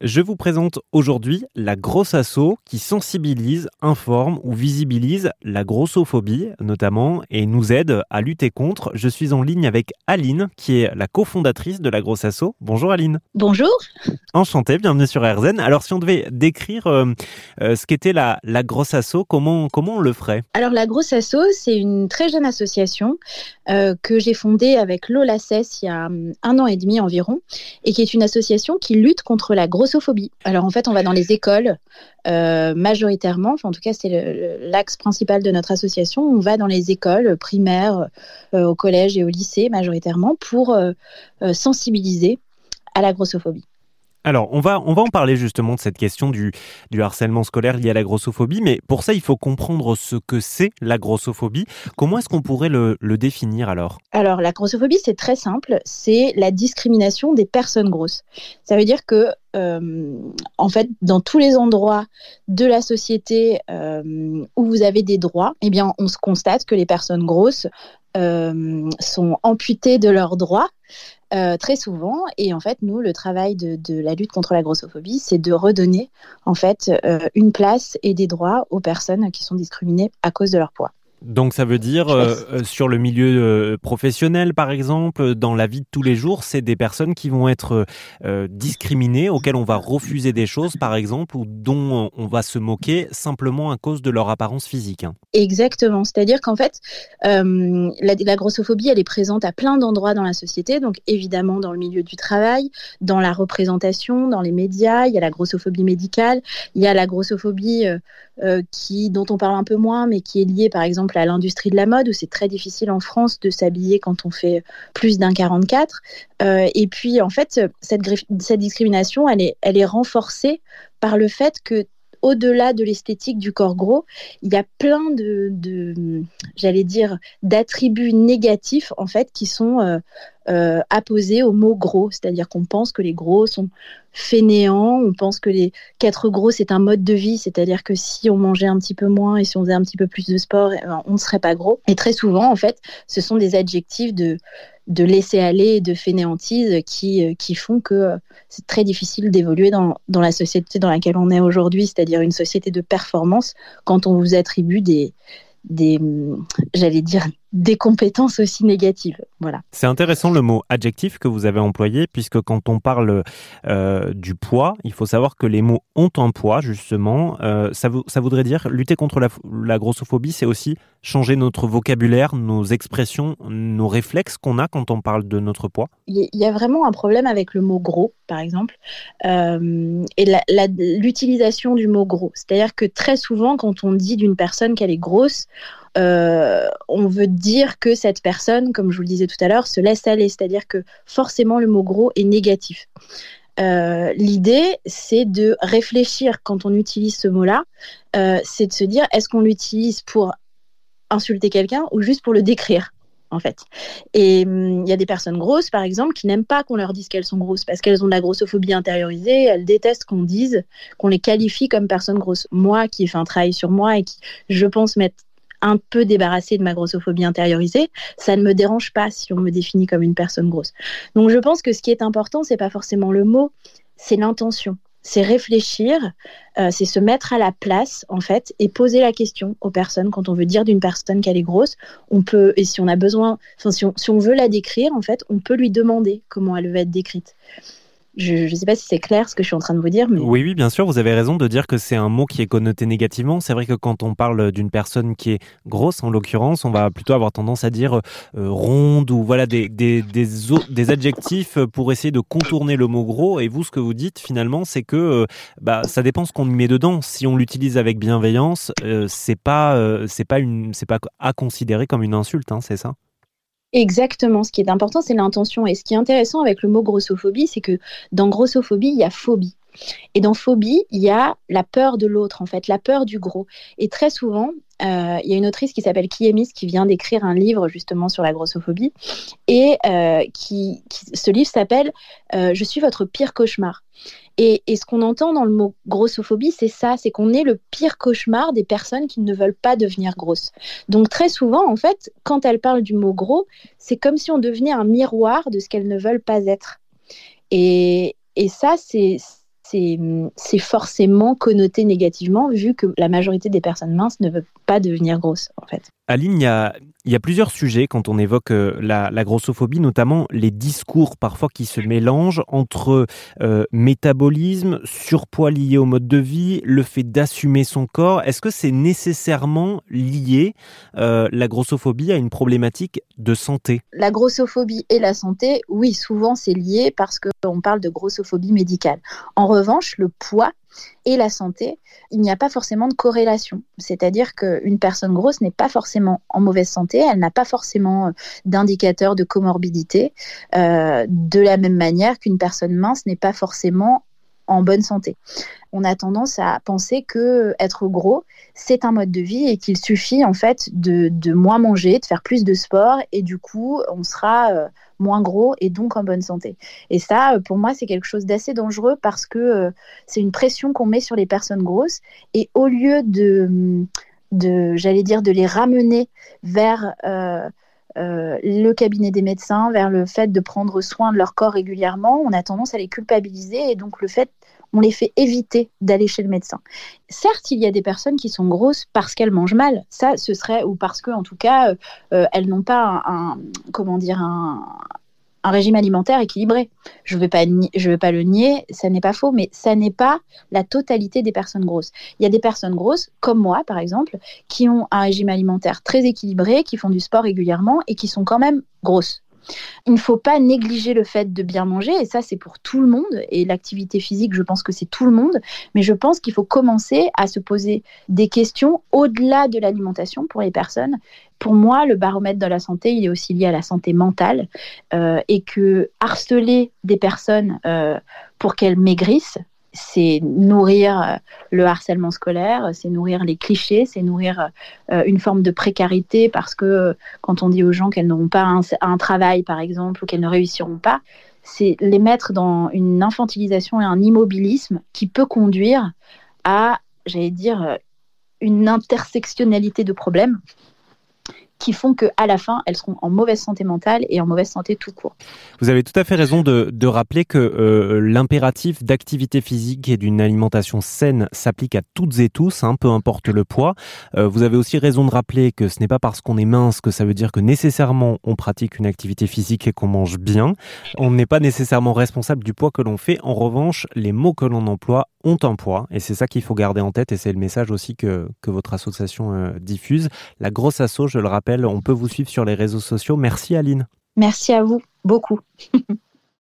Je vous présente aujourd'hui la grosse asso qui sensibilise, informe ou visibilise la grossophobie notamment et nous aide à lutter contre. Je suis en ligne avec Aline qui est la cofondatrice de la grosse asso. Bonjour Aline. Bonjour. Enchanté, bienvenue sur RZN. Alors si on devait décrire euh, euh, ce qu'était la, la grosse asso, comment, comment on le ferait? Alors la grosse asso, c'est une très jeune association euh, que j'ai fondée avec Lola Cess il y a hum, un an et demi environ et qui est une association qui lutte contre la grosse alors en fait, on va dans les écoles euh, majoritairement, en tout cas c'est l'axe principal de notre association, on va dans les écoles primaires, euh, au collège et au lycée majoritairement pour euh, sensibiliser à la grossophobie. Alors, on va, on va en parler justement de cette question du, du harcèlement scolaire lié à la grossophobie, mais pour ça, il faut comprendre ce que c'est la grossophobie. Comment est-ce qu'on pourrait le, définir alors? Alors, la grossophobie, c'est très simple, c'est la discrimination des personnes grosses. Ça veut dire que, euh, en fait, dans tous les endroits de la société euh, où vous avez des droits, eh bien, on se constate que les personnes grosses euh, sont amputées de leurs droits euh, très souvent. Et en fait, nous, le travail de, la lutte contre la grossophobie, c'est de redonner en fait euh, une place et des droits aux personnes qui sont discriminées à cause de leur poids. Donc ça veut dire euh, euh, sur le milieu euh, professionnel par exemple, dans la vie de tous les jours, c'est des personnes qui vont être discriminées, auxquelles on va refuser des choses par exemple, ou dont on va se moquer simplement à cause de leur apparence physique. Hein. Exactement, c'est-à-dire qu'en fait, la, la, grossophobie, elle est présente à plein d'endroits dans la société, donc évidemment dans le milieu du travail, dans la représentation, dans les médias, il y a la grossophobie médicale, il y a la grossophobie qui, dont on parle un peu moins, mais qui est liée par exemple à l'industrie de la mode, où c'est très difficile en France de s'habiller quand on fait plus d'un 44. Euh, et puis, en fait, cette, cette discrimination, elle est, elle est renforcée par le fait que au-delà de l'esthétique du corps gros, il y a plein de, j'allais dire, d'attributs négatifs en fait qui sont euh, euh, apposés au mot gros. C'est-à-dire qu'on pense que les gros sont fainéants, on pense que les quatre gros c'est un mode de vie, c'est-à-dire que si on mangeait un petit peu moins et si on faisait un petit peu plus de sport, eh ben, on ne serait pas gros. Et très souvent en fait, ce sont des adjectifs de de laisser aller et de fainéantise qui, euh, qui font que euh, c'est très difficile d'évoluer dans, dans, la société dans laquelle on est aujourd'hui, c'est-à-dire une société de performance, quand on vous attribue des, des j'allais dire, des compétences aussi négatives. Voilà. C'est intéressant le mot adjectif que vous avez employé, puisque quand on parle euh, du poids, il faut savoir que les mots ont un poids, justement. Euh, ça, ça, voudrait dire lutter contre la, la grossophobie, c'est aussi changer notre vocabulaire, nos expressions, nos réflexes qu'on a quand on parle de notre poids Il y a vraiment un problème avec le mot gros, par exemple, euh, et l'utilisation du mot gros. C'est-à-dire que très souvent, quand on dit d'une personne qu'elle est grosse, euh, on veut dire que cette personne, comme je vous le disais tout à l'heure, se laisse aller, c'est-à-dire que forcément le mot gros est négatif. Euh, l'idée, c'est de réfléchir quand on utilise ce mot-là, euh, c'est de se dire est-ce qu'on l'utilise pour insulter quelqu'un ou juste pour le décrire en fait? Et hum, il y a des personnes grosses, par exemple, qui n'aiment pas qu'on leur dise qu'elles sont grosses parce qu'elles ont de la grossophobie intériorisée, elles détestent qu'on dise, qu'on les qualifie comme personnes grosses. Moi, qui ai fait un travail sur moi et qui, je pense, m'être un peu débarrassée de ma grossophobie intériorisée, ça ne me dérange pas si on me définit comme une personne grosse. Donc je pense que ce qui est important, c'est pas forcément le mot, c'est l'intention. C'est réfléchir, euh, c'est se mettre à la place en fait et poser la question aux personnes quand on veut dire d'une personne qu'elle est grosse. On peut et si on a besoin, si on, si on veut la décrire en fait, on peut lui demander comment elle veut être décrite. Je ne sais pas si c'est clair ce que je suis en train de vous dire. Mais... Oui, oui, bien sûr, vous avez raison de dire que c'est un mot qui est connoté négativement. C'est vrai que quand on parle d'une personne qui est grosse, en l'occurrence, on va plutôt avoir tendance à dire euh, ronde ou voilà des, des, des, des, adjectifs pour essayer de contourner le mot gros. Et vous, ce que vous dites finalement, c'est que euh, bah, ça dépend ce qu'on met dedans. Si on l'utilise avec bienveillance, euh, c'est pas, c'est pas, une, pas à considérer comme une insulte, hein, c'est ça? Exactement. Ce qui est important, c'est l'intention. Et ce qui est intéressant avec le mot grossophobie, c'est que dans grossophobie, il y a phobie. Et dans phobie, il y a la peur de l'autre, en fait, la peur du gros. Et très souvent, euh, il y a une autrice qui s'appelle Kiemis qui vient d'écrire un livre justement sur la grossophobie. Et euh, qui, ce livre s'appelle euh, Je suis votre pire cauchemar. Et, ce qu'on entend dans le mot grossophobie, c'est ça, c'est qu'on est le pire cauchemar des personnes qui ne veulent pas devenir grosses. Donc très souvent, en fait, quand elles parlent du mot gros, c'est comme si on devenait un miroir de ce qu'elles ne veulent pas être. Et, et ça, c'est c'est forcément connoté négativement vu que la majorité des personnes minces ne veulent pas devenir grosses en fait. Aline, il y a, plusieurs sujets quand on évoque euh, la, grossophobie, notamment les discours parfois qui se mélangent entre euh, métabolisme, surpoids lié au mode de vie, le fait d'assumer son corps. Est-ce que c'est nécessairement lié, euh, la grossophobie, à une problématique de santé? La grossophobie et la santé, oui, souvent c'est lié parce qu'on parle de grossophobie médicale. En revanche, le poids et la santé, il n'y a pas forcément de corrélation. C'est-à-dire qu'une personne grosse n'est pas forcément en mauvaise santé, elle n'a pas forcément euh, d'indicateur de comorbidité, euh, de la même manière qu'une personne mince n'est pas forcément en bonne santé. On a tendance à penser que être gros, c'est un mode de vie et qu'il suffit en fait de, moins manger, de faire plus de sport et du coup, on sera euh, moins gros et donc en bonne santé. Et ça, euh, pour moi, c'est quelque chose d'assez dangereux parce que euh, c'est une pression qu'on met sur les personnes grosses et au lieu de j'allais dire, de les ramener vers le cabinet des médecins, vers le fait de prendre soin de leur corps régulièrement, on a tendance à les culpabiliser et donc le fait on les fait éviter d'aller chez le médecin. Certes, il y a des personnes qui sont grosses parce qu'elles mangent mal, ça ce serait ou parce que en tout cas euh, elles n'ont pas un, comment dire un, régime alimentaire équilibré. Je ne vais, pas, pas le nier, ça n'est pas faux, mais ça n'est pas la totalité des personnes grosses. Il y a des personnes grosses, comme moi par exemple, qui ont un régime alimentaire très équilibré, qui font du sport régulièrement et qui sont quand même grosses. Il ne faut pas négliger le fait de bien manger, et ça c'est pour tout le monde, et l'activité physique, je pense que c'est tout le monde, mais je pense qu'il faut commencer à se poser des questions au-delà de l'alimentation pour les personnes. Pour moi, le baromètre de la santé, il est aussi lié à la santé mentale, euh, et que harceler des personnes euh, pour qu'elles maigrissent, c'est nourrir euh, le harcèlement scolaire, c'est nourrir les clichés, c'est nourrir une forme de précarité parce que quand on dit aux gens qu'elles n'auront pas un, travail, par exemple, ou qu'elles ne réussiront pas, c'est les mettre dans une infantilisation et un immobilisme qui peut conduire à, j'allais dire, une intersectionnalité de problèmes qui font qu'à la fin, elles seront en mauvaise santé mentale et en mauvaise santé tout court. Vous avez tout à fait raison de, rappeler que euh, l'impératif d'activité physique et d'une alimentation saine s'applique à toutes et tous, hein, peu importe le poids. Euh, vous avez aussi raison de rappeler que ce n'est pas parce qu'on est mince que ça veut dire que nécessairement on pratique une activité physique et qu'on mange bien. On n'est pas nécessairement responsable du poids que l'on fait. En revanche, les mots que l'on emploie ont un poids et c'est ça qu'il faut garder en tête et c'est le message aussi que, votre association euh, diffuse. La grosse asso, je le rappelle, on peut vous suivre sur les réseaux sociaux. Merci Aline. Merci à vous beaucoup.